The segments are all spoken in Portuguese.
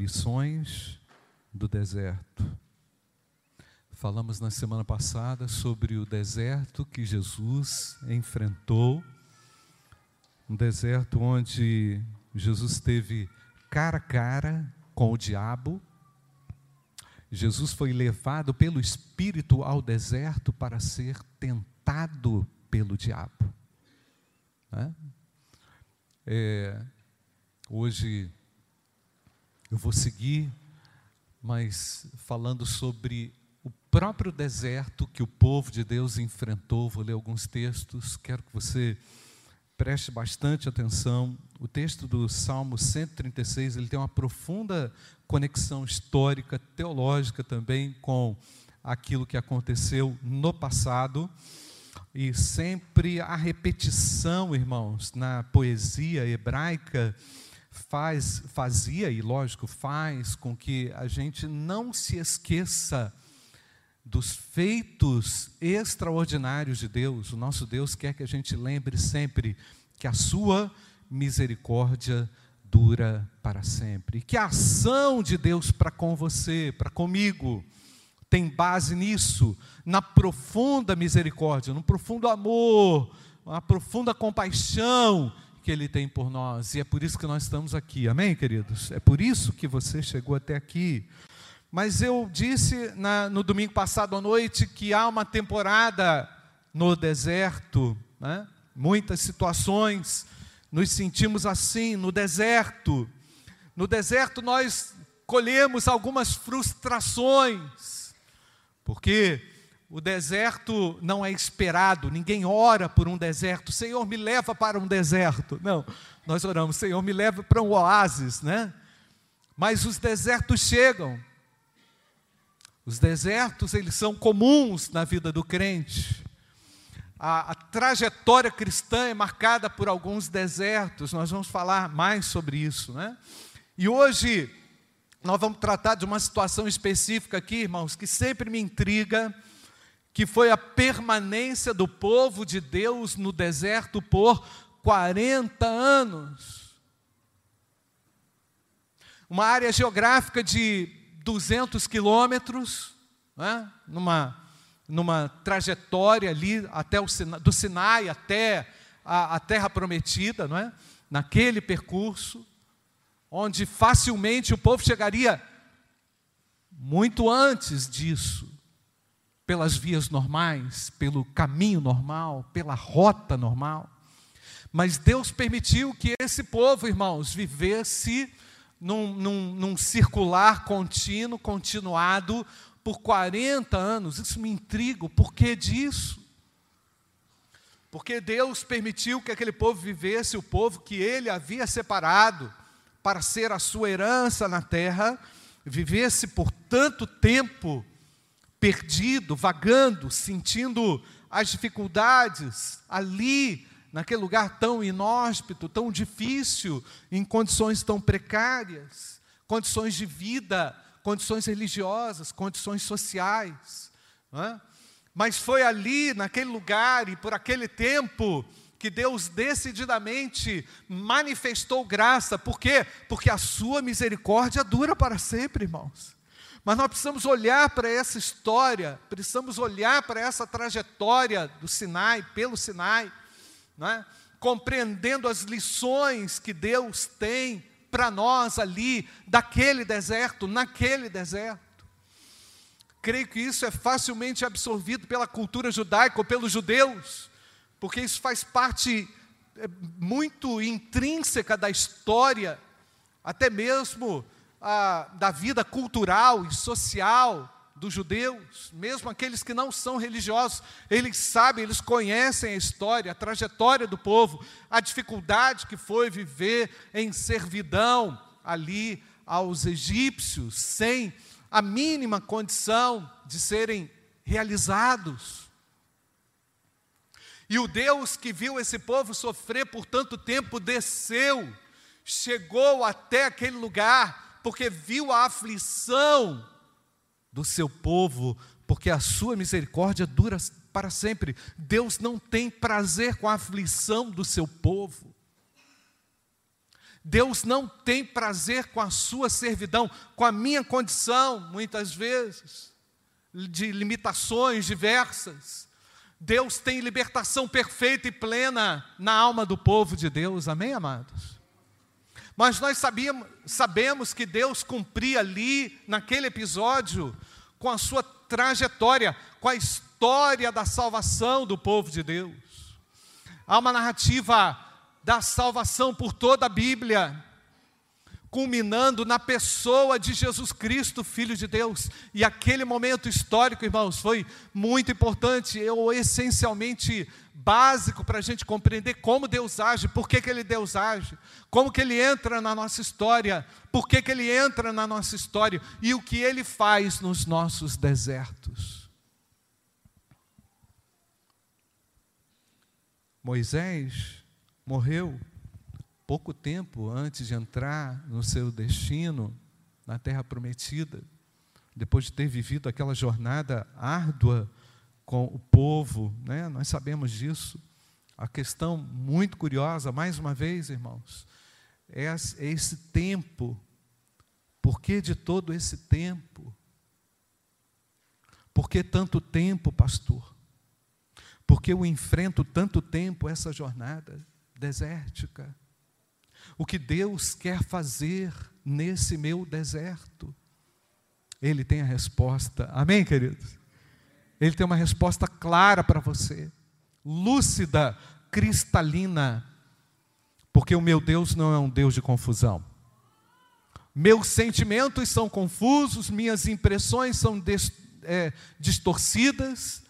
Lições do deserto. Falamos na semana passada sobre o deserto que Jesus enfrentou, um deserto onde Jesus teve cara a cara com o diabo. Jesus foi levado pelo Espírito ao deserto para ser tentado pelo diabo. Né? É, hoje eu vou seguir, mas falando sobre o próprio deserto que o povo de Deus enfrentou. Vou ler alguns textos, quero que você preste bastante atenção. O texto do Salmo 136, ele tem uma profunda conexão histórica, teológica também com aquilo que aconteceu no passado. E sempre a repetição, irmãos, na poesia hebraica faz, fazia e lógico faz com que a gente não se esqueça dos feitos extraordinários de Deus. O nosso Deus quer que a gente lembre sempre que a sua misericórdia dura para sempre. Que a ação de Deus para com você, para comigo, tem base nisso, na profunda misericórdia, no profundo amor, na profunda compaixão que Ele tem por nós, e é por isso que nós estamos aqui, amém, queridos? É por isso que você chegou até aqui. Mas eu disse na, no domingo passado à noite que há uma temporada no deserto, né? muitas situações, nos sentimos assim, no deserto. No deserto nós colhemos algumas frustrações, porque o deserto não é esperado, ninguém ora por um deserto. Senhor, me leva para um deserto. Não, nós oramos, Senhor, me leva para um oásis, né? Mas os desertos chegam. Os desertos, eles são comuns na vida do crente. A, a, trajetória cristã é marcada por alguns desertos, nós vamos falar mais sobre isso, né? E hoje, nós vamos tratar de uma situação específica aqui, irmãos, que sempre me intriga que foi a permanência do povo de Deus no deserto por 40 anos. Uma área geográfica de 200 quilômetros, né? numa, numa trajetória ali até o, do Sinai até a, a Terra Prometida, não é? naquele percurso, onde facilmente o povo chegaria muito antes disso pelas vias normais, pelo caminho normal, pela rota normal. Mas Deus permitiu que esse povo, irmãos, vivesse num, num, num circular contínuo, continuado, por 40 anos. Isso me intriga, o porquê disso? Porque Deus permitiu que aquele povo vivesse, o povo que ele havia separado para ser a sua herança na terra, vivesse por tanto tempo perdido, vagando, sentindo as dificuldades ali, naquele lugar tão inóspito, tão difícil, em condições tão precárias, condições de vida, condições religiosas, condições sociais. É? Mas foi ali, naquele lugar e por aquele tempo, que Deus decididamente manifestou graça. Por quê? Porque a sua misericórdia dura para sempre, irmãos. Mas nós precisamos olhar para essa história, precisamos olhar para essa trajetória do Sinai, pelo Sinai, é? compreendendo as lições que Deus tem para nós ali, daquele deserto, naquele deserto. Creio que isso é facilmente absorvido pela cultura judaica ou pelos judeus, porque isso faz parte é, muito intrínseca da história, até mesmo ah, da vida cultural e social dos judeus, mesmo aqueles que não são religiosos, eles sabem, eles conhecem a história, a trajetória do povo, a dificuldade que foi viver em servidão ali aos egípcios, sem a mínima condição de serem realizados. E o Deus que viu esse povo sofrer por tanto tempo desceu, chegou até aquele lugar porque viu a aflição do seu povo, porque a sua misericórdia dura para sempre. Deus não tem prazer com a aflição do seu povo. Deus não tem prazer com a sua servidão, com a minha condição, muitas vezes, de limitações diversas. Deus tem libertação perfeita e plena na alma do povo de Deus, amém, amados? Mas nós sabíamos, sabemos que Deus cumpria ali, naquele episódio, com a sua trajetória, com a história da salvação do povo de Deus. Há uma narrativa da salvação por toda a Bíblia, culminando na pessoa de Jesus Cristo, Filho de Deus. E aquele momento histórico, irmãos, foi muito importante, ou essencialmente básico para a gente compreender como Deus age, por que, que Ele Deus age, como que Ele entra na nossa história, por que, que Ele entra na nossa história e o que Ele faz nos nossos desertos. Moisés morreu pouco tempo antes de entrar no seu destino na terra prometida, depois de ter vivido aquela jornada árdua com o povo, né? nós sabemos disso. A questão muito curiosa, mais uma vez, irmãos, é, é esse tempo. Por que de todo esse tempo? Por que tanto tempo, pastor? Porque eu enfrento tanto tempo essa jornada desértica? O que Deus quer fazer nesse meu deserto? Ele tem a resposta. Amém, queridos? Ele tem uma resposta clara para você, lúcida, cristalina, porque o meu Deus não é um Deus de confusão. Meus sentimentos são confusos, minhas impressões são é, distorcidas,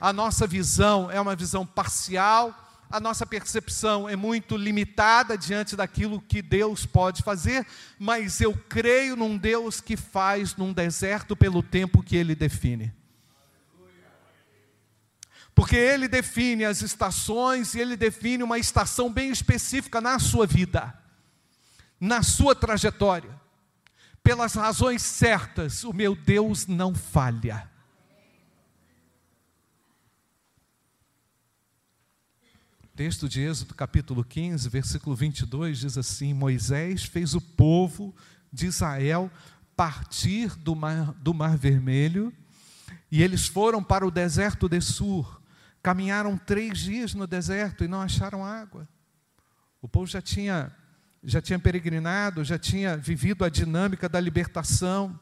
a nossa visão é uma visão parcial, a nossa percepção é muito limitada diante daquilo que Deus pode fazer, mas eu creio num Deus que faz num deserto pelo tempo que Ele define. Porque Ele define as estações e Ele define uma estação bem específica na sua vida, na sua trajetória. Pelas razões certas, o meu Deus não falha. Texto de Êxodo, capítulo 15, versículo 22, diz assim: Moisés fez o povo de Israel partir do mar, do mar Vermelho e eles foram para o deserto de Sur. Caminharam três dias no deserto e não acharam água. O povo já tinha, já tinha peregrinado, já tinha vivido a dinâmica da libertação.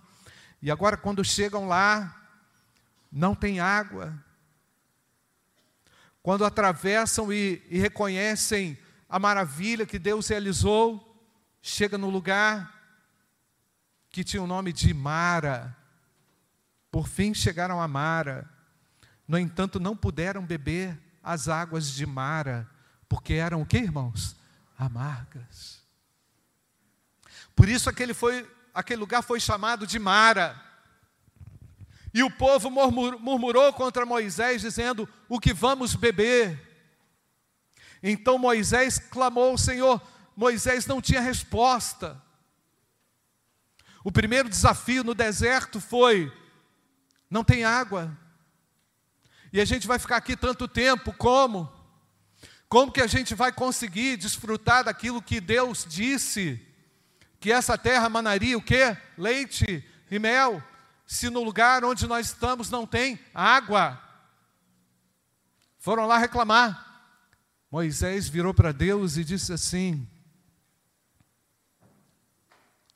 E agora, quando chegam lá, não tem água, quando atravessam e, e reconhecem a maravilha que Deus realizou, chega no lugar que tinha o nome de Mara. Por fim chegaram a Mara. No entanto, não puderam beber as águas de Mara, porque eram o que, irmãos? Amargas. Por isso aquele, foi, aquele lugar foi chamado de Mara. E o povo murmurou contra Moisés, dizendo: O que vamos beber? Então Moisés clamou ao Senhor. Moisés não tinha resposta. O primeiro desafio no deserto foi: não tem água. E a gente vai ficar aqui tanto tempo, como? Como que a gente vai conseguir desfrutar daquilo que Deus disse? Que essa terra manaria o quê? Leite e mel se no lugar onde nós estamos não tem água? Foram lá reclamar. Moisés virou para Deus e disse assim: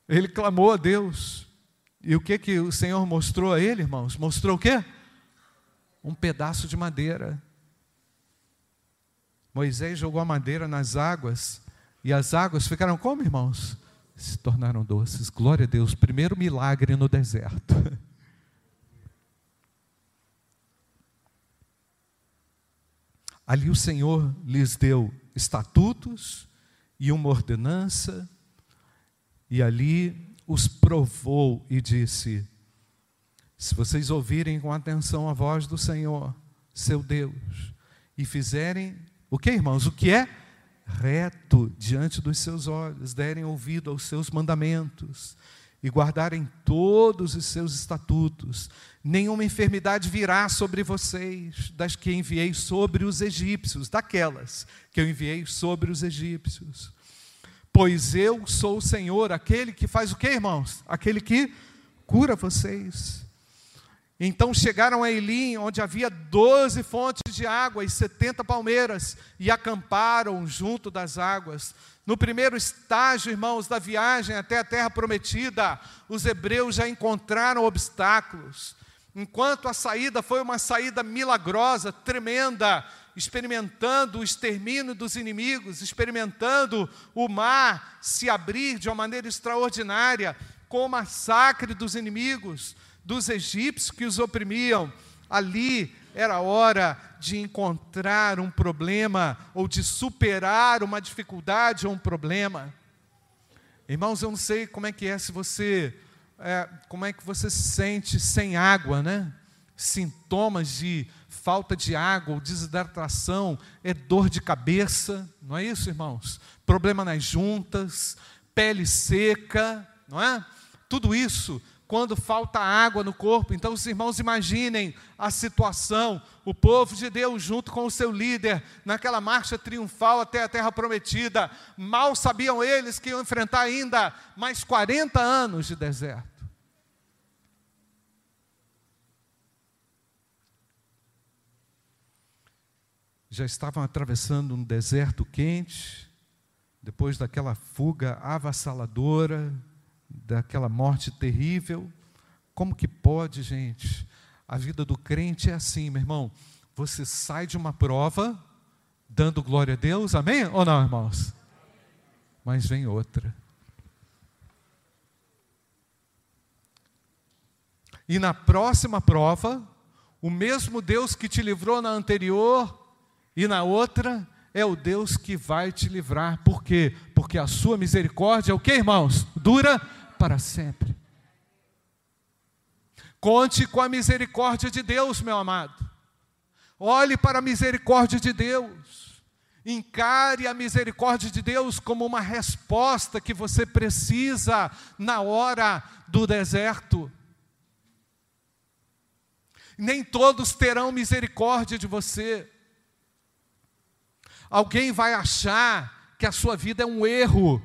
Ele clamou a Deus. E o que que o Senhor mostrou a ele, irmãos? Mostrou o quê? Um pedaço de madeira. Moisés jogou a madeira nas águas e as águas ficaram como, irmãos? Se tornaram doces. Glória a Deus. Primeiro milagre no deserto. Ali o Senhor lhes deu estatutos e uma ordenança, e ali os provou e disse: Se vocês ouvirem com atenção a voz do Senhor, seu Deus, e fizerem o que, irmãos? O que é reto diante dos seus olhos, derem ouvido aos seus mandamentos e guardarem todos os seus estatutos, nenhuma enfermidade virá sobre vocês, das que enviei sobre os egípcios, daquelas que eu enviei sobre os egípcios. Pois eu sou o Senhor, aquele que faz o que, irmãos? Aquele que cura vocês. Então chegaram a Elim, onde havia doze fontes de água e setenta palmeiras, e acamparam junto das águas. No primeiro estágio, irmãos, da viagem até a terra prometida, os hebreus já encontraram obstáculos. Enquanto a saída foi uma saída milagrosa, tremenda, experimentando o extermínio dos inimigos, experimentando o mar se abrir de uma maneira extraordinária, com o massacre dos inimigos, dos egípcios que os oprimiam. Ali era hora de encontrar um problema ou de superar uma dificuldade ou um problema. Irmãos, eu não sei como é que é se você, é, como é que você se sente sem água, né? Sintomas de falta de água ou desidratação, é dor de cabeça, não é isso, irmãos? Problema nas juntas, pele seca, não é? Tudo isso quando falta água no corpo. Então, os irmãos imaginem a situação, o povo de Deus junto com o seu líder, naquela marcha triunfal até a terra prometida. Mal sabiam eles que iam enfrentar ainda mais 40 anos de deserto. já estavam atravessando um deserto quente, depois daquela fuga avassaladora, daquela morte terrível. Como que pode, gente? A vida do crente é assim, meu irmão. Você sai de uma prova dando glória a Deus, amém? Ou não, irmãos? Mas vem outra. E na próxima prova, o mesmo Deus que te livrou na anterior, e na outra é o Deus que vai te livrar. Por quê? Porque a sua misericórdia é o que, irmãos? Dura para sempre. Conte com a misericórdia de Deus, meu amado. Olhe para a misericórdia de Deus. Encare a misericórdia de Deus como uma resposta que você precisa na hora do deserto. Nem todos terão misericórdia de você. Alguém vai achar que a sua vida é um erro.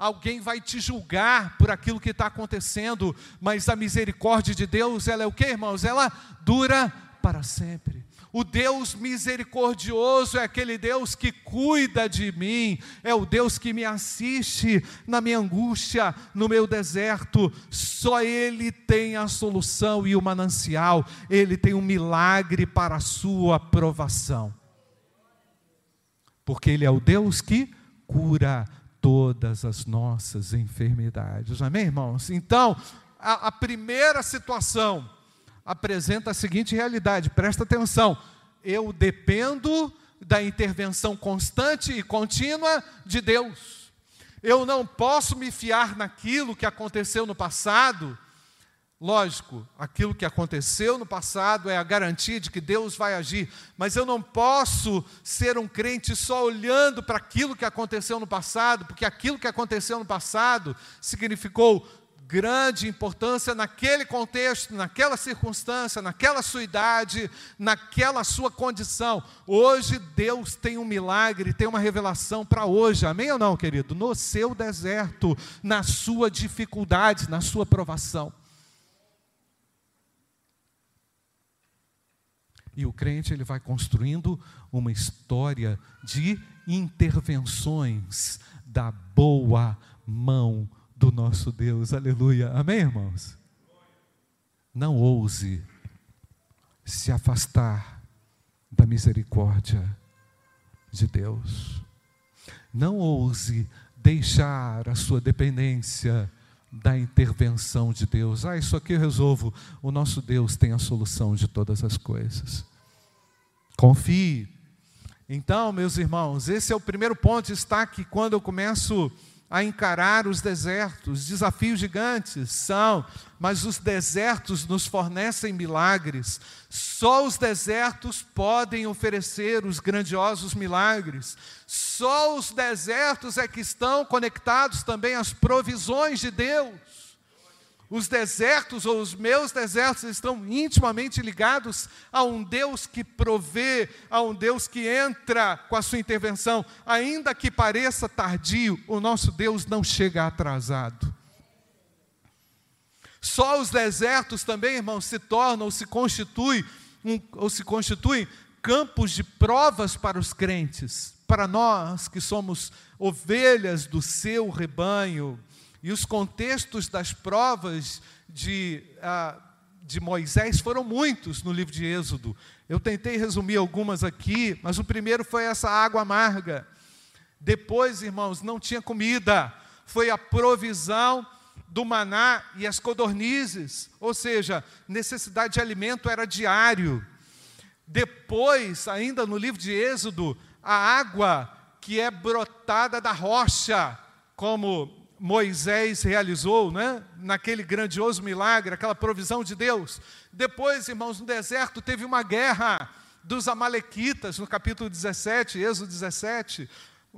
Alguém vai te julgar por aquilo que está acontecendo, mas a misericórdia de Deus, ela é o que, irmãos? Ela dura para sempre. O Deus misericordioso é aquele Deus que cuida de mim, é o Deus que me assiste na minha angústia, no meu deserto. Só Ele tem a solução e o manancial, Ele tem um milagre para a sua aprovação porque Ele é o Deus que cura todas as nossas enfermidades. Amém, irmãos? Então, a, a primeira situação apresenta a seguinte realidade, presta atenção. Eu dependo da intervenção constante e contínua de Deus. Eu não posso me fiar naquilo que aconteceu no passado Lógico, aquilo que aconteceu no passado é a garantia de que Deus vai agir, mas eu não posso ser um crente só olhando para aquilo que aconteceu no passado, porque aquilo que aconteceu no passado significou grande importância naquele contexto, naquela circunstância, naquela sua idade, naquela sua condição. Hoje Deus tem um milagre, tem uma revelação para hoje, amém ou não, querido? No seu deserto, na sua dificuldade, na sua provação. E o crente ele vai construindo uma história de intervenções da boa mão do nosso Deus. Aleluia. Amém, irmãos? Não ouse se afastar da misericórdia de Deus. Não ouse deixar a sua dependência da intervenção de Deus. Ah, isso aqui eu resolvo. O nosso Deus tem a solução de todas as coisas. Confie. Então, meus irmãos, esse é o primeiro ponto, está que quando eu começo a encarar os desertos, desafios gigantes são, mas os desertos nos fornecem milagres. Só os desertos podem oferecer os grandiosos milagres. Só os desertos é que estão conectados também às provisões de Deus. Os desertos ou os meus desertos estão intimamente ligados a um Deus que provê, a um Deus que entra com a sua intervenção. Ainda que pareça tardio, o nosso Deus não chega atrasado. Só os desertos também, irmãos, se tornam ou se constituem, um, ou se constituem campos de provas para os crentes, para nós que somos ovelhas do seu rebanho. E os contextos das provas de, ah, de Moisés foram muitos no livro de Êxodo. Eu tentei resumir algumas aqui, mas o primeiro foi essa água amarga. Depois, irmãos, não tinha comida, foi a provisão do maná e as codornizes, ou seja, necessidade de alimento era diário. Depois, ainda no livro de Êxodo, a água que é brotada da rocha, como Moisés realizou, né? naquele grandioso milagre, aquela provisão de Deus. Depois, irmãos, no deserto teve uma guerra dos Amalequitas, no capítulo 17, Êxodo 17,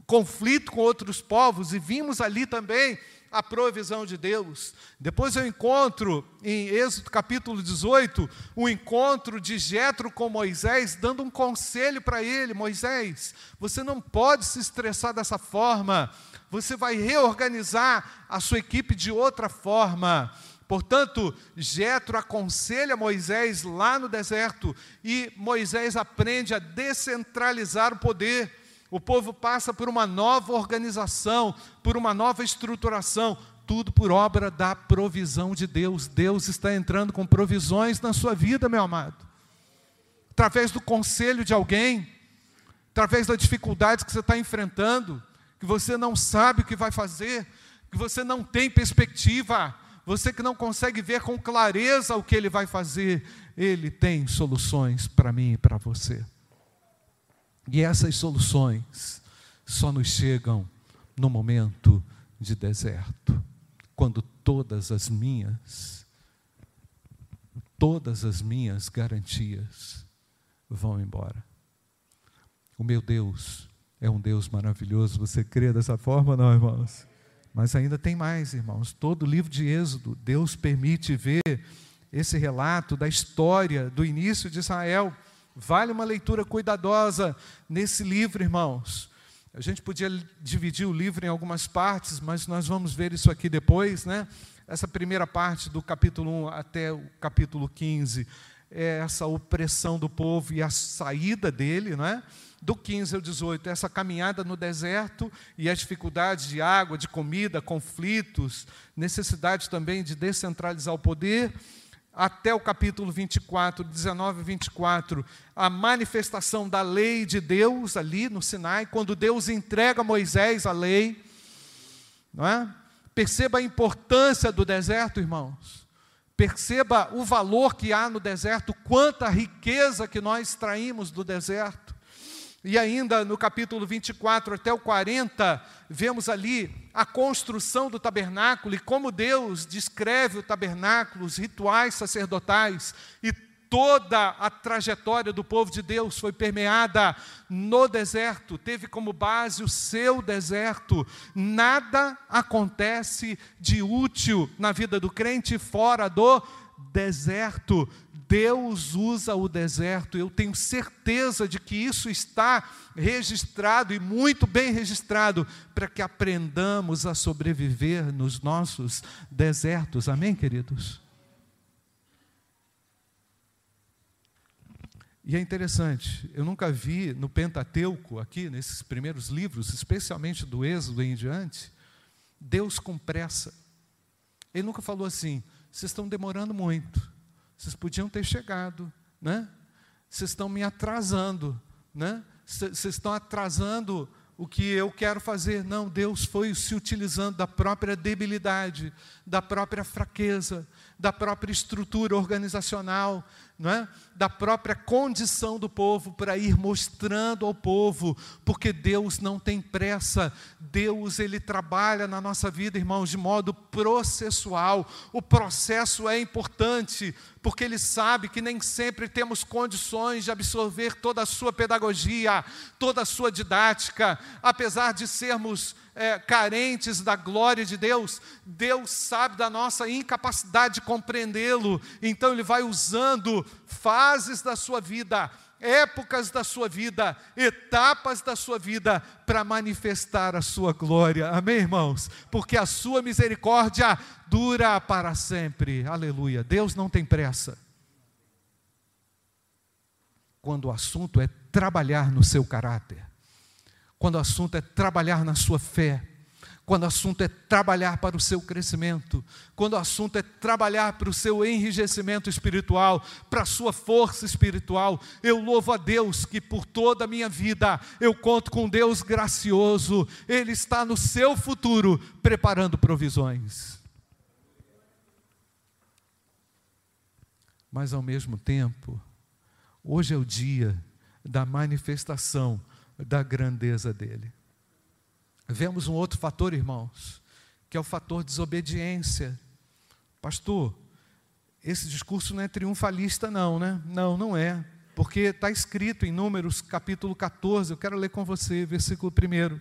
conflito com outros povos, e vimos ali também a provisão de Deus. Depois eu encontro em Êxodo capítulo 18, o encontro de Jetro com Moisés, dando um conselho para ele: Moisés, você não pode se estressar dessa forma você vai reorganizar a sua equipe de outra forma. Portanto, Jetro aconselha Moisés lá no deserto e Moisés aprende a descentralizar o poder. O povo passa por uma nova organização, por uma nova estruturação, tudo por obra da provisão de Deus. Deus está entrando com provisões na sua vida, meu amado. Através do conselho de alguém, através da dificuldade que você está enfrentando, que você não sabe o que vai fazer, que você não tem perspectiva, você que não consegue ver com clareza o que ele vai fazer, ele tem soluções para mim e para você. E essas soluções só nos chegam no momento de deserto, quando todas as minhas, todas as minhas garantias vão embora. O meu Deus é um Deus maravilhoso. Você crê dessa forma, não, irmãos? Mas ainda tem mais, irmãos. Todo livro de Êxodo, Deus permite ver esse relato da história do início de Israel. Vale uma leitura cuidadosa nesse livro, irmãos. A gente podia dividir o livro em algumas partes, mas nós vamos ver isso aqui depois, né? Essa primeira parte do capítulo 1 até o capítulo 15 é essa opressão do povo e a saída dele, não é? Do 15 ao 18, essa caminhada no deserto e as dificuldades de água, de comida, conflitos, necessidade também de descentralizar o poder, até o capítulo 24, 19 e 24, a manifestação da lei de Deus ali no Sinai, quando Deus entrega a Moisés a lei, não é? Perceba a importância do deserto, irmãos. Perceba o valor que há no deserto, quanta riqueza que nós extraímos do deserto. E ainda no capítulo 24 até o 40, vemos ali a construção do tabernáculo e como Deus descreve o tabernáculo, os rituais sacerdotais e toda a trajetória do povo de Deus foi permeada no deserto, teve como base o seu deserto. Nada acontece de útil na vida do crente fora do deserto. Deus usa o deserto, eu tenho certeza de que isso está registrado e muito bem registrado, para que aprendamos a sobreviver nos nossos desertos. Amém, queridos? E é interessante, eu nunca vi no Pentateuco, aqui nesses primeiros livros, especialmente do Êxodo em diante, Deus com pressa. Ele nunca falou assim: vocês estão demorando muito. Vocês podiam ter chegado, né? Vocês estão me atrasando, né? Vocês estão atrasando o que eu quero fazer. Não, Deus foi se utilizando da própria debilidade, da própria fraqueza, da própria estrutura organizacional, é? da própria condição do povo para ir mostrando ao povo, porque Deus não tem pressa, Deus ele trabalha na nossa vida, irmãos, de modo processual. O processo é importante, porque ele sabe que nem sempre temos condições de absorver toda a sua pedagogia, toda a sua didática, apesar de sermos é, carentes da glória de Deus, Deus sabe da nossa incapacidade de compreendê-lo, então Ele vai usando fases da sua vida, épocas da sua vida, etapas da sua vida, para manifestar a sua glória, amém, irmãos? Porque a sua misericórdia dura para sempre, aleluia. Deus não tem pressa. Quando o assunto é trabalhar no seu caráter, quando o assunto é trabalhar na sua fé, quando o assunto é trabalhar para o seu crescimento, quando o assunto é trabalhar para o seu enrijecimento espiritual, para a sua força espiritual. Eu louvo a Deus que por toda a minha vida eu conto com Deus gracioso, Ele está no seu futuro preparando provisões. Mas ao mesmo tempo, hoje é o dia da manifestação da grandeza dele. Vemos um outro fator, irmãos, que é o fator desobediência. Pastor, esse discurso não é triunfalista, não, né? Não, não é. Porque está escrito em Números capítulo 14, eu quero ler com você, versículo 1.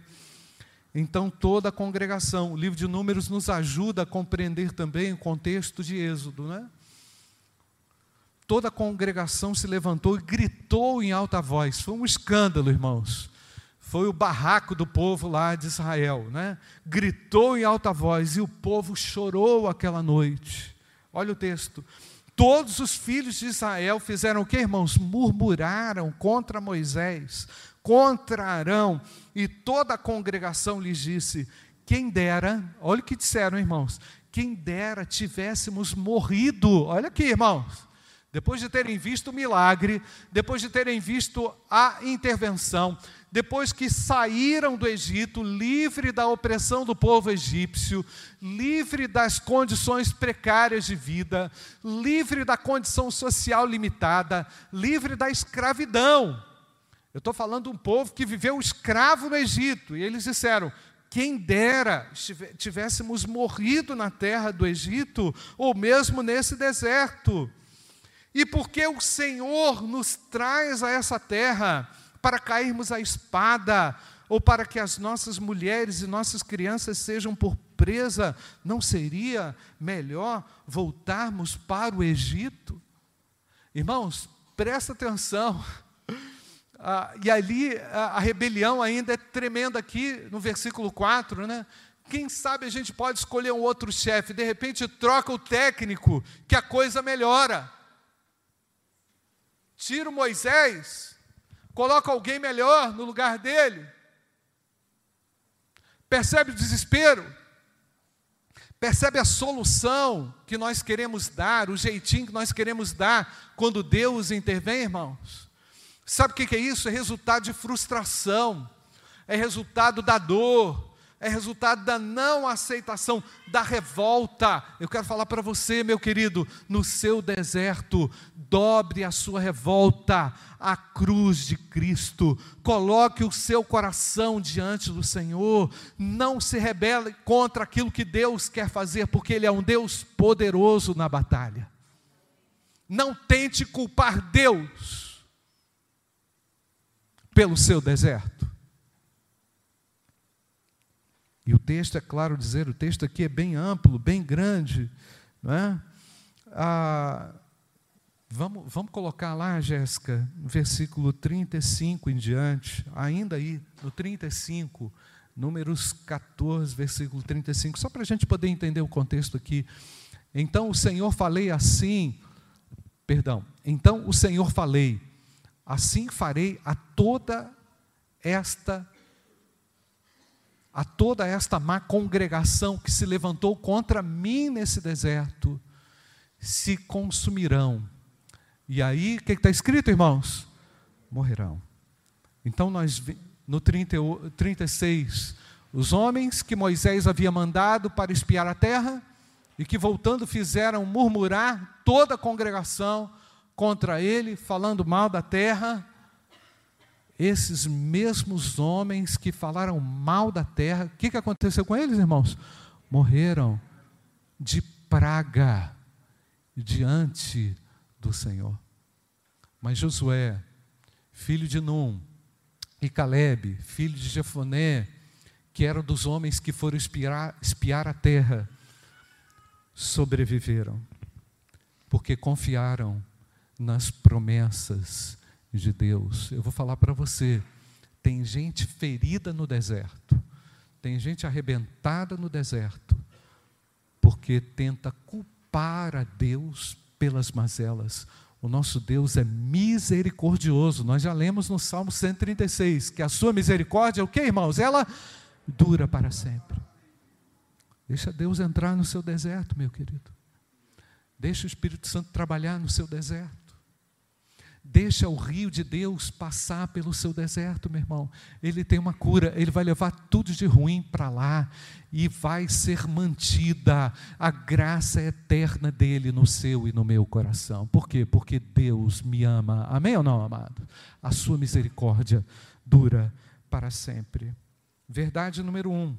Então toda a congregação, o livro de Números nos ajuda a compreender também o contexto de Êxodo, né? Toda a congregação se levantou e gritou em alta voz. Foi um escândalo, irmãos foi o barraco do povo lá de Israel, né? Gritou em alta voz e o povo chorou aquela noite. Olha o texto. Todos os filhos de Israel fizeram o que, irmãos? Murmuraram contra Moisés, contra Arão, e toda a congregação lhes disse: Quem dera, olha o que disseram, irmãos, quem dera tivéssemos morrido. Olha aqui, irmãos depois de terem visto o milagre, depois de terem visto a intervenção, depois que saíram do Egito, livre da opressão do povo egípcio, livre das condições precárias de vida, livre da condição social limitada, livre da escravidão. Eu estou falando de um povo que viveu escravo no Egito, e eles disseram: quem dera tivéssemos morrido na terra do Egito, ou mesmo nesse deserto. E porque o Senhor nos traz a essa terra para cairmos à espada, ou para que as nossas mulheres e nossas crianças sejam por presa, não seria melhor voltarmos para o Egito? Irmãos, presta atenção. Ah, e ali a, a rebelião ainda é tremenda aqui no versículo 4, né? Quem sabe a gente pode escolher um outro chefe, de repente troca o técnico, que a coisa melhora tira Moisés, coloca alguém melhor no lugar dele. Percebe o desespero? Percebe a solução que nós queremos dar, o jeitinho que nós queremos dar quando Deus intervém, irmãos? Sabe o que é isso? É resultado de frustração, é resultado da dor, é resultado da não aceitação, da revolta. Eu quero falar para você, meu querido, no seu deserto, dobre a sua revolta à cruz de Cristo, coloque o seu coração diante do Senhor, não se rebele contra aquilo que Deus quer fazer, porque Ele é um Deus poderoso na batalha. Não tente culpar Deus pelo seu deserto. E o texto, é claro dizer, o texto aqui é bem amplo, bem grande. Não é? Ah, vamos, vamos colocar lá, Jéssica, versículo 35 em diante, ainda aí, no 35, Números 14, versículo 35, só para a gente poder entender o contexto aqui. Então o Senhor falei assim, perdão, então o Senhor falei, assim farei a toda esta a toda esta má congregação que se levantou contra mim nesse deserto, se consumirão. E aí, o que está escrito, irmãos? Morrerão. Então, nós, no 30, 36, os homens que Moisés havia mandado para espiar a terra, e que voltando fizeram murmurar toda a congregação contra ele, falando mal da terra, esses mesmos homens que falaram mal da terra, o que, que aconteceu com eles, irmãos? Morreram de praga diante do Senhor. Mas Josué, filho de Num, e Caleb, filho de Jefoné, que eram dos homens que foram espiar, espiar a terra, sobreviveram, porque confiaram nas promessas de Deus. Eu vou falar para você: tem gente ferida no deserto, tem gente arrebentada no deserto, porque tenta culpar a Deus pelas mazelas. O nosso Deus é misericordioso. Nós já lemos no Salmo 136 que a sua misericórdia, o que, irmãos? Ela dura para sempre. Deixa Deus entrar no seu deserto, meu querido. Deixa o Espírito Santo trabalhar no seu deserto. Deixa o rio de Deus passar pelo seu deserto, meu irmão. Ele tem uma cura, ele vai levar tudo de ruim para lá e vai ser mantida a graça eterna dele no seu e no meu coração. Por quê? Porque Deus me ama. Amém ou não, amado? A sua misericórdia dura para sempre. Verdade número um: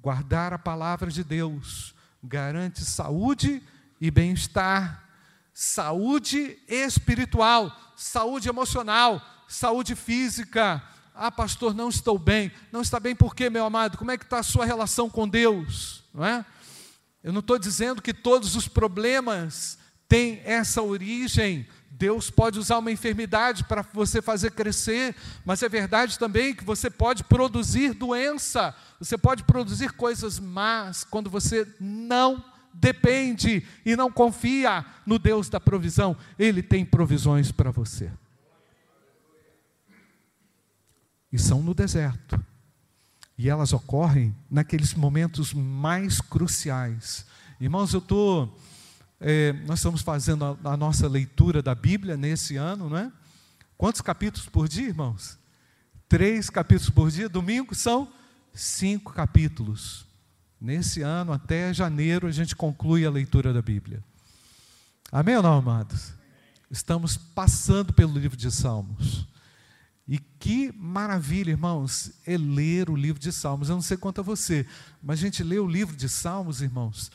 guardar a palavra de Deus garante saúde e bem-estar saúde espiritual, saúde emocional, saúde física. Ah, pastor, não estou bem. Não está bem por quê, meu amado? Como é que está a sua relação com Deus? Não é? Eu não estou dizendo que todos os problemas têm essa origem. Deus pode usar uma enfermidade para você fazer crescer, mas é verdade também que você pode produzir doença, você pode produzir coisas más quando você não depende e não confia no Deus da provisão, Ele tem provisões para você. E são no deserto. E elas ocorrem naqueles momentos mais cruciais. Irmãos, eu estou. É, nós estamos fazendo a, a, nossa leitura da Bíblia nesse ano, não é? Quantos capítulos por dia, irmãos? Três capítulos por dia. Domingo são cinco capítulos. Nesse ano, até janeiro, a gente conclui a leitura da Bíblia. Amém ou não, amados? Estamos passando pelo livro de Salmos. E que maravilha, irmãos, é ler o livro de Salmos. Eu não sei quanto a você, mas a gente lê o livro de Salmos, irmãos,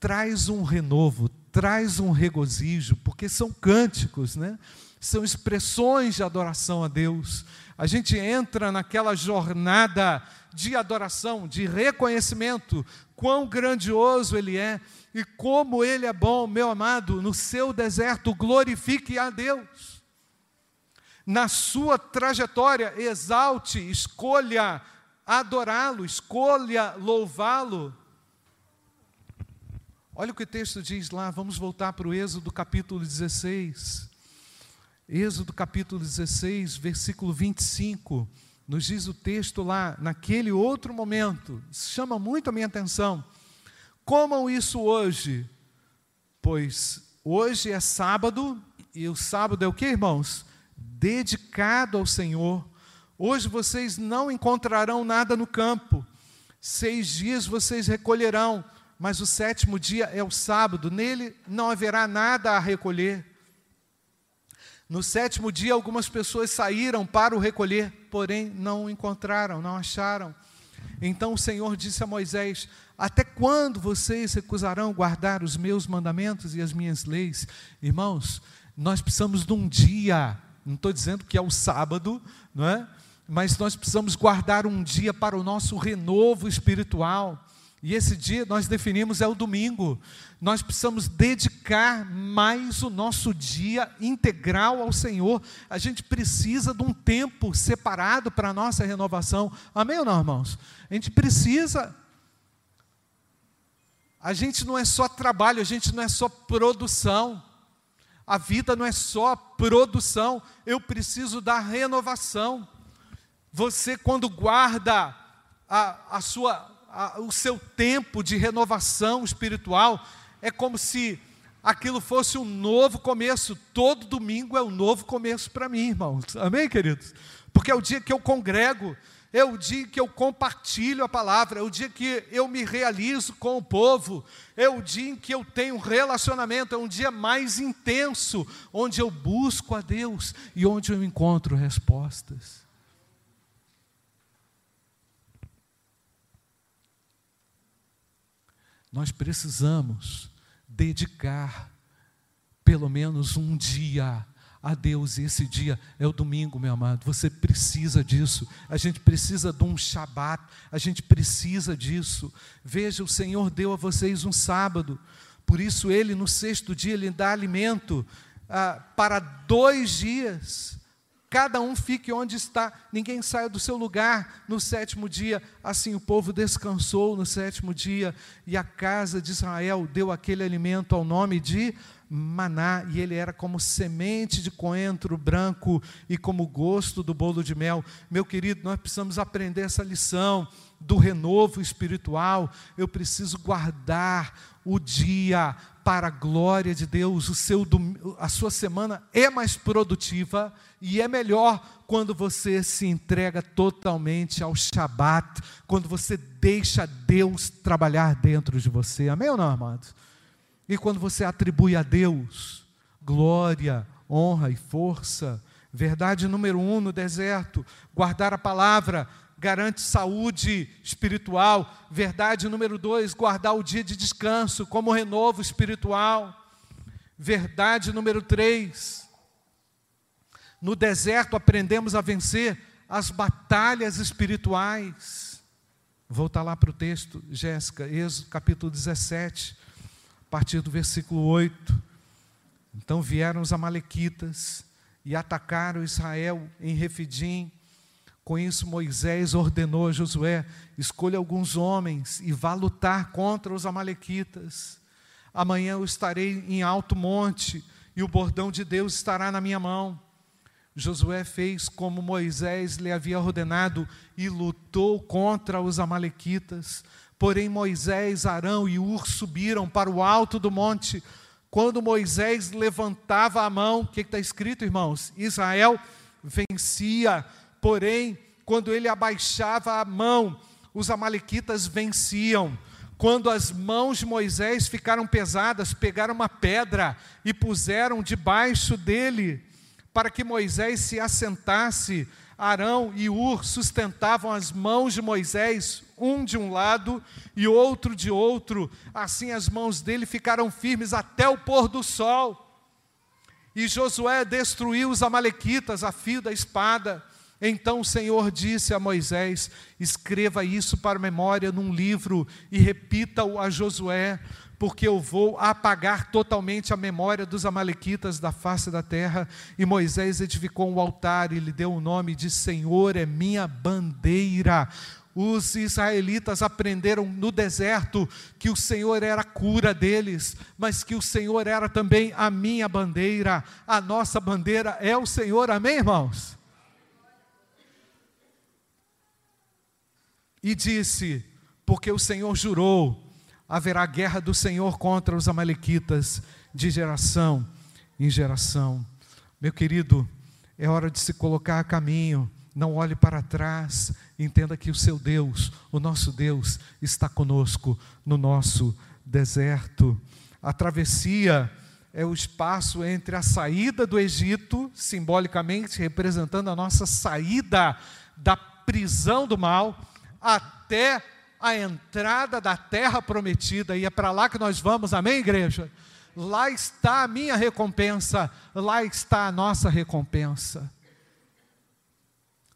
traz um renovo, traz um regozijo, porque são cânticos, né? São expressões de adoração a Deus. A gente entra naquela jornada de adoração, de reconhecimento, quão grandioso Ele é e como Ele é bom, meu amado, no seu deserto, glorifique a Deus. Na sua trajetória, exalte, escolha adorá-lo, escolha louvá-lo. Olha o que o texto diz lá, vamos voltar para o Êxodo capítulo 16. Êxodo capítulo 16, versículo 25 nos diz o texto lá, naquele outro momento, chama muito a minha atenção. Comam isso hoje, pois hoje é sábado, e o sábado é o que, irmãos? Dedicado ao Senhor. Hoje vocês não encontrarão nada no campo, seis dias vocês recolherão, mas o sétimo dia é o sábado, nele não haverá nada a recolher. No sétimo dia, algumas pessoas saíram para o recolher, porém não encontraram, não acharam. Então o Senhor disse a Moisés: Até quando vocês recusarão guardar os meus mandamentos e as minhas leis? Irmãos, nós precisamos de um dia, não estou dizendo que é o sábado, não é? Mas nós precisamos guardar um dia para o nosso renovo espiritual. E esse dia nós definimos é o domingo. Nós precisamos dedicar mais o nosso dia integral ao Senhor. A gente precisa de um tempo separado para a nossa renovação. Amém ou não, irmãos? A gente precisa. A gente não é só trabalho, a gente não é só produção. A vida não é só produção. Eu preciso da renovação. Você, quando guarda a, a sua a, o seu tempo de renovação espiritual, é como se aquilo fosse um novo começo. Todo domingo é um novo começo para mim, irmãos. Amém, queridos? Porque é o dia que eu congrego, é o dia que eu compartilho a palavra, é o dia que eu me realizo com o povo, é o dia em que eu tenho um relacionamento, é um dia mais intenso, onde eu busco a Deus e onde eu encontro respostas. Nós precisamos dedicar pelo menos um dia a Deus, e esse dia é o domingo, meu amado. Você precisa disso. A gente precisa de um Shabat, a gente precisa disso. Veja, o Senhor deu a vocês um sábado, por isso Ele, no sexto dia, Ele dá alimento ah, para dois dias. Cada um fique onde está, ninguém saia do seu lugar no sétimo dia. Assim o povo descansou no sétimo dia, e a casa de Israel deu aquele alimento ao nome de maná, e ele era como semente de coentro branco e como gosto do bolo de mel. Meu querido, nós precisamos aprender essa lição do renovo espiritual. Eu preciso guardar o dia para a glória de Deus. O seu, a sua semana é mais produtiva e é melhor quando você se entrega totalmente ao Shabat, quando você deixa Deus trabalhar dentro de você. Amém ou não, amados? E quando você atribui a Deus glória, honra e força, verdade número um no deserto, guardar a palavra garante saúde espiritual. Verdade número dois, guardar o dia de descanso como renovo espiritual. Verdade número três, no deserto aprendemos a vencer as batalhas espirituais. Voltar lá para o texto, Jéssica, Êxodo capítulo 17 a partir do versículo 8. Então vieram os Amalequitas e atacaram Israel em Refidim. Com isso, Moisés ordenou a Josué: escolha alguns homens e vá lutar contra os Amalequitas. Amanhã eu estarei em alto monte e o bordão de Deus estará na minha mão. Josué fez como Moisés lhe havia ordenado e lutou contra os Amalequitas. Porém, Moisés, Arão e Ur subiram para o alto do monte. Quando Moisés levantava a mão, o que está escrito, irmãos? Israel vencia. Porém, quando ele abaixava a mão, os Amalequitas venciam. Quando as mãos de Moisés ficaram pesadas, pegaram uma pedra e puseram debaixo dele, para que Moisés se assentasse. Arão e Ur sustentavam as mãos de Moisés, um de um lado e outro de outro. Assim as mãos dele ficaram firmes até o pôr do sol. E Josué destruiu os Amalequitas a fio da espada. Então o Senhor disse a Moisés: Escreva isso para memória num livro e repita-o a Josué, porque eu vou apagar totalmente a memória dos Amalequitas da face da terra. E Moisés edificou um altar e lhe deu o nome de Senhor é minha bandeira. Os israelitas aprenderam no deserto que o Senhor era a cura deles, mas que o Senhor era também a minha bandeira, a nossa bandeira é o Senhor, amém, irmãos? E disse: Porque o Senhor jurou haverá guerra do Senhor contra os Amalequitas de geração em geração. Meu querido, é hora de se colocar a caminho, não olhe para trás, entenda que o seu Deus, o nosso Deus, está conosco no nosso deserto. A travessia é o espaço entre a saída do Egito, simbolicamente representando a nossa saída da prisão do mal, até a entrada da terra prometida, e é para lá que nós vamos, amém, igreja? Lá está a minha recompensa, lá está a nossa recompensa.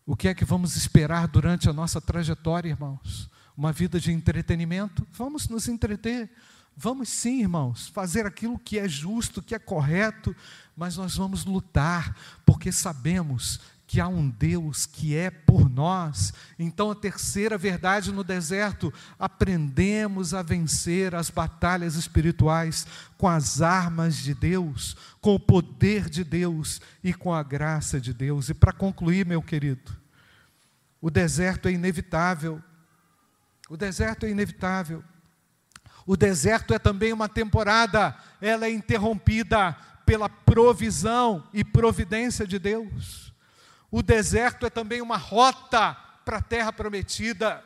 O que é que vamos esperar durante a nossa trajetória, irmãos? Uma vida de entretenimento? Vamos nos entreter. Vamos sim, irmãos, fazer aquilo que é justo, que é correto, mas nós vamos lutar, porque sabemos que há um Deus que é por nós. Então, a terceira verdade no deserto, aprendemos a vencer as batalhas espirituais com as armas de Deus, com o poder de Deus e com a graça de Deus. E para concluir, meu querido, o deserto é inevitável. O deserto é inevitável. O deserto é também uma temporada, ela é interrompida pela provisão e providência de Deus. O deserto é também uma rota para a terra prometida.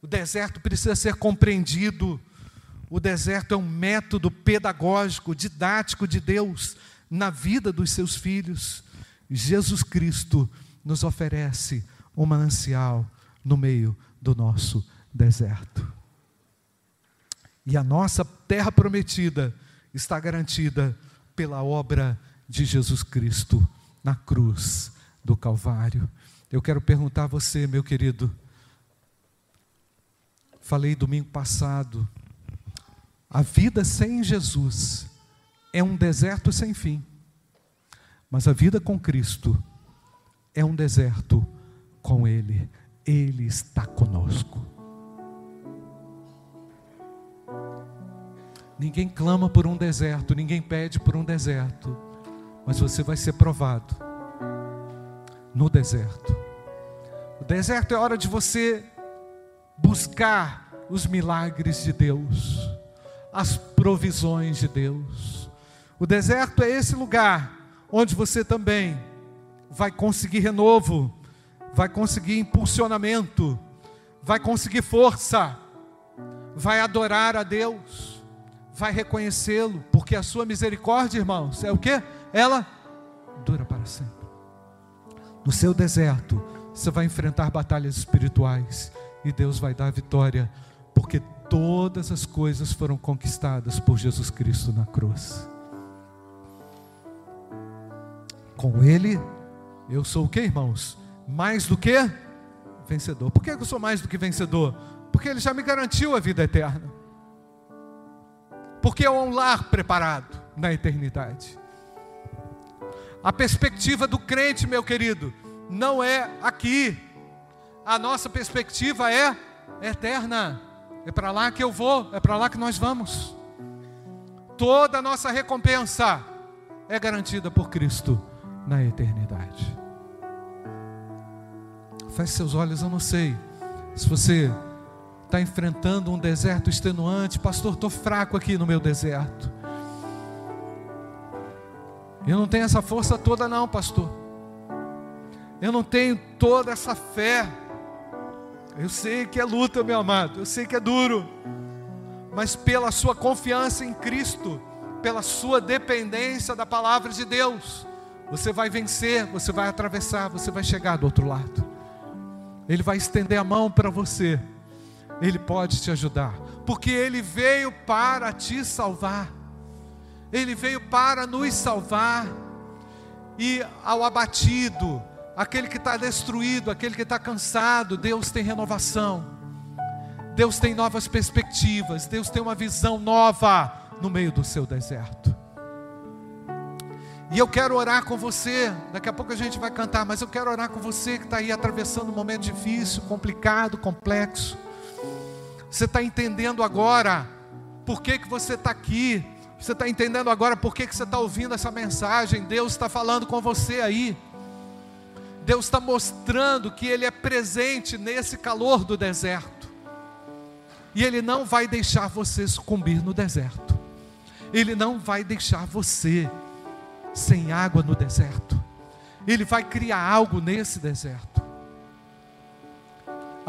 O deserto precisa ser compreendido. O deserto é um método pedagógico, didático de Deus na vida dos seus filhos. Jesus Cristo nos oferece um manancial no meio do nosso deserto. E a nossa terra prometida está garantida pela obra de Jesus Cristo na cruz do Calvário. Eu quero perguntar a você, meu querido. Falei domingo passado, a vida sem Jesus é um deserto sem fim. Mas a vida com Cristo é um deserto com Ele. Ele está conosco. Ninguém clama por um deserto, ninguém pede por um deserto, mas você vai ser provado no deserto. O deserto é hora de você buscar os milagres de Deus, as provisões de Deus. O deserto é esse lugar onde você também vai conseguir renovo, vai conseguir impulsionamento, vai conseguir força, vai adorar a Deus vai reconhecê-lo, porque a sua misericórdia, irmãos, é o que? Ela dura para sempre. No seu deserto, você vai enfrentar batalhas espirituais e Deus vai dar vitória, porque todas as coisas foram conquistadas por Jesus Cristo na cruz. Com Ele, eu sou o que, irmãos? Mais do que vencedor. Por que eu sou mais do que vencedor? Porque Ele já me garantiu a vida eterna porque é um lar preparado na eternidade. A perspectiva do crente, meu querido, não é aqui. A nossa perspectiva é eterna. É para lá que eu vou, é para lá que nós vamos. Toda a nossa recompensa é garantida por Cristo na eternidade. Feche seus olhos, eu não sei se você está enfrentando um deserto extenuante, pastor, estou fraco aqui no meu deserto. Eu não tenho essa força toda, não, pastor. Eu não tenho toda essa fé. Eu sei que é luta, meu amado, eu sei que é duro, mas pela sua confiança em Cristo, pela sua dependência da palavra de Deus, você vai vencer, você vai atravessar, você vai chegar do outro lado. Ele vai estender a mão para você. Ele pode te ajudar, porque Ele veio para te salvar, Ele veio para nos salvar, e ao abatido, aquele que está destruído, aquele que está cansado, Deus tem renovação, Deus tem novas perspectivas, Deus tem uma visão nova no meio do seu deserto. E eu quero orar com você. Daqui a pouco a gente vai cantar, mas eu quero orar com você que está aí atravessando um momento difícil, complicado, complexo. Você está entendendo agora por que, que você está aqui. Você está entendendo agora por que, que você está ouvindo essa mensagem. Deus está falando com você aí. Deus está mostrando que Ele é presente nesse calor do deserto. E Ele não vai deixar você sucumbir no deserto. Ele não vai deixar você sem água no deserto. Ele vai criar algo nesse deserto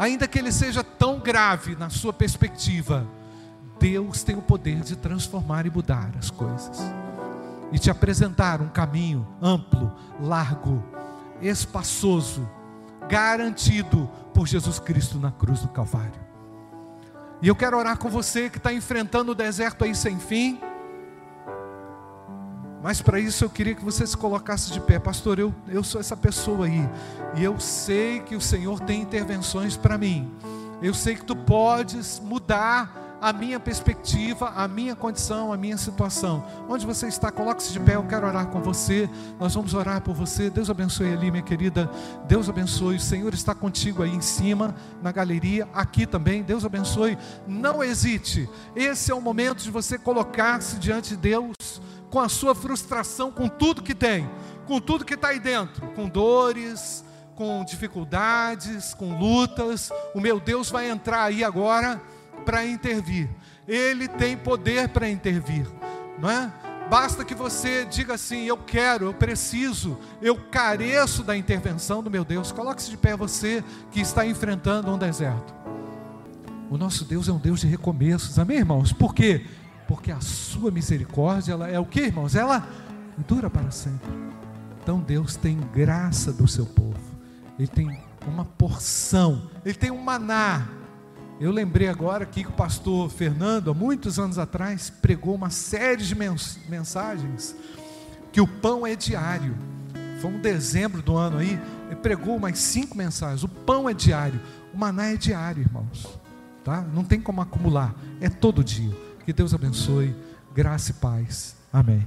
ainda que ele seja tão grave na sua perspectiva, Deus tem o poder de transformar e mudar as coisas e te apresentar um caminho amplo, largo, espaçoso, garantido por Jesus Cristo na cruz do Calvário. E eu quero orar com você que está enfrentando o deserto aí sem fim mas para isso eu queria que você se colocasse de pé, pastor. Eu, eu sou essa pessoa aí, e eu sei que o Senhor tem intervenções para mim. Eu sei que tu podes mudar a minha perspectiva, a minha condição, a minha situação. Onde você está, coloque-se de pé, eu quero orar com você. Nós vamos orar por você. Deus abençoe ali, minha querida. Deus abençoe. O Senhor está contigo aí em cima, na galeria, aqui também. Deus abençoe. Não hesite. Esse é o momento de você colocar-se diante de Deus com a sua frustração, com tudo que tem, com tudo que está aí dentro, com dores, com dificuldades, com lutas. O meu Deus vai entrar aí agora para intervir. Ele tem poder para intervir, não é? Basta que você diga assim: Eu quero, eu preciso, eu careço da intervenção do meu Deus. Coloque-se de pé, você que está enfrentando um deserto. O nosso Deus é um Deus de recomeços, amém, irmãos? Por quê? porque a sua misericórdia ela é o que, irmãos? Ela dura para sempre. Então Deus tem graça do seu povo. Ele tem uma porção, ele tem um maná. Eu lembrei agora que o pastor Fernando, há muitos anos atrás, pregou uma série de mensagens que o pão é diário. foi um dezembro do ano aí, ele pregou umas cinco mensagens. O pão é diário, o maná é diário, irmãos. Tá? Não tem como acumular, é todo dia. Que Deus abençoe, graça e paz. Amém.